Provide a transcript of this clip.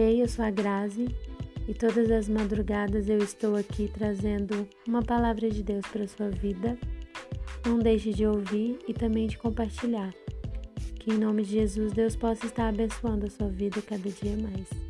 Ei, eu sou a Grazi e todas as madrugadas eu estou aqui trazendo uma palavra de Deus para sua vida. Não deixe de ouvir e também de compartilhar. Que em nome de Jesus Deus possa estar abençoando a sua vida cada dia mais.